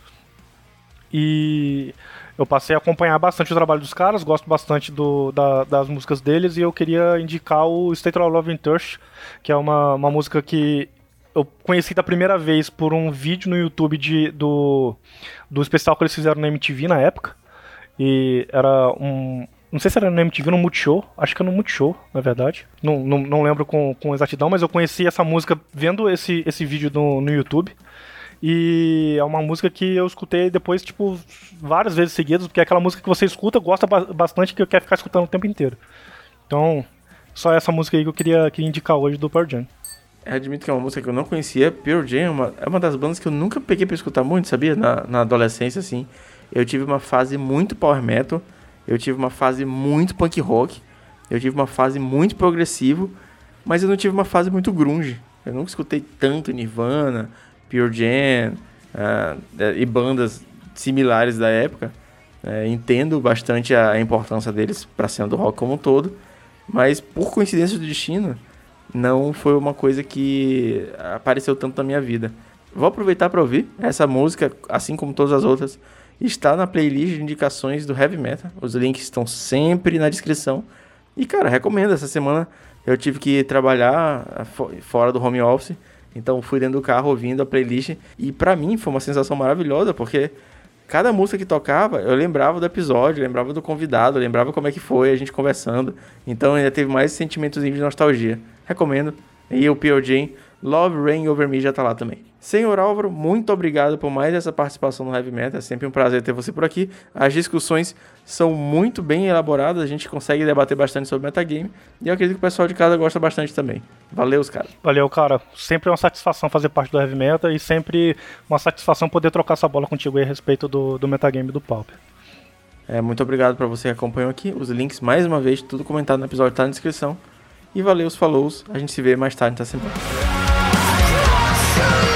E eu passei a acompanhar bastante o trabalho dos caras, gosto bastante do, da, das músicas deles e eu queria indicar o State of Love and Thirst, que é uma, uma música que eu conheci da primeira vez por um vídeo no YouTube de, do, do especial que eles fizeram na MTV na época. E era um. Não sei se era no MTV ou no Multishow. Acho que era no Multishow, na verdade. Não, não, não lembro com, com exatidão, mas eu conheci essa música vendo esse, esse vídeo no, no YouTube. E é uma música que eu escutei depois, tipo, várias vezes seguidas, porque é aquela música que você escuta, gosta bastante, que quer ficar escutando o tempo inteiro. Então, só essa música aí que eu queria, queria indicar hoje do Pearl Jam. Eu admito que é uma música que eu não conhecia. Pearl Jam é uma, é uma das bandas que eu nunca peguei pra escutar muito, sabia? Na, na adolescência, assim. Eu tive uma fase muito power metal. Eu tive uma fase muito punk rock. Eu tive uma fase muito progressivo. Mas eu não tive uma fase muito grunge. Eu nunca escutei tanto Nirvana, Pure Jam uh, e bandas similares da época. Uh, entendo bastante a importância deles para a cena do rock como um todo. Mas por coincidência do destino não foi uma coisa que apareceu tanto na minha vida. Vou aproveitar para ouvir essa música, assim como todas as outras, está na playlist de indicações do Heavy Metal. Os links estão sempre na descrição. E cara, recomendo. Essa semana eu tive que trabalhar ah, fora do home office, então fui dentro do carro ouvindo a playlist e para mim foi uma sensação maravilhosa, porque cada música que tocava, eu lembrava do episódio, lembrava do convidado, lembrava como é que foi a gente conversando. Então ainda teve mais sentimentos de nostalgia. Recomendo. E o P.O.J. Love Rain Over Me já tá lá também. Senhor Álvaro, muito obrigado por mais essa participação no Heavy Metal. É sempre um prazer ter você por aqui. As discussões são muito bem elaboradas, a gente consegue debater bastante sobre metagame. E eu acredito que o pessoal de casa gosta bastante também. Valeu, os caras. Valeu, cara. Sempre é uma satisfação fazer parte do Heavy Metal e sempre uma satisfação poder trocar essa bola contigo aí a respeito do, do metagame do Pauper. É, muito obrigado para você que acompanhou aqui. Os links, mais uma vez, tudo comentado no episódio tá na descrição. E valeu os falou, a gente se vê mais tarde nessa semana. Shoot!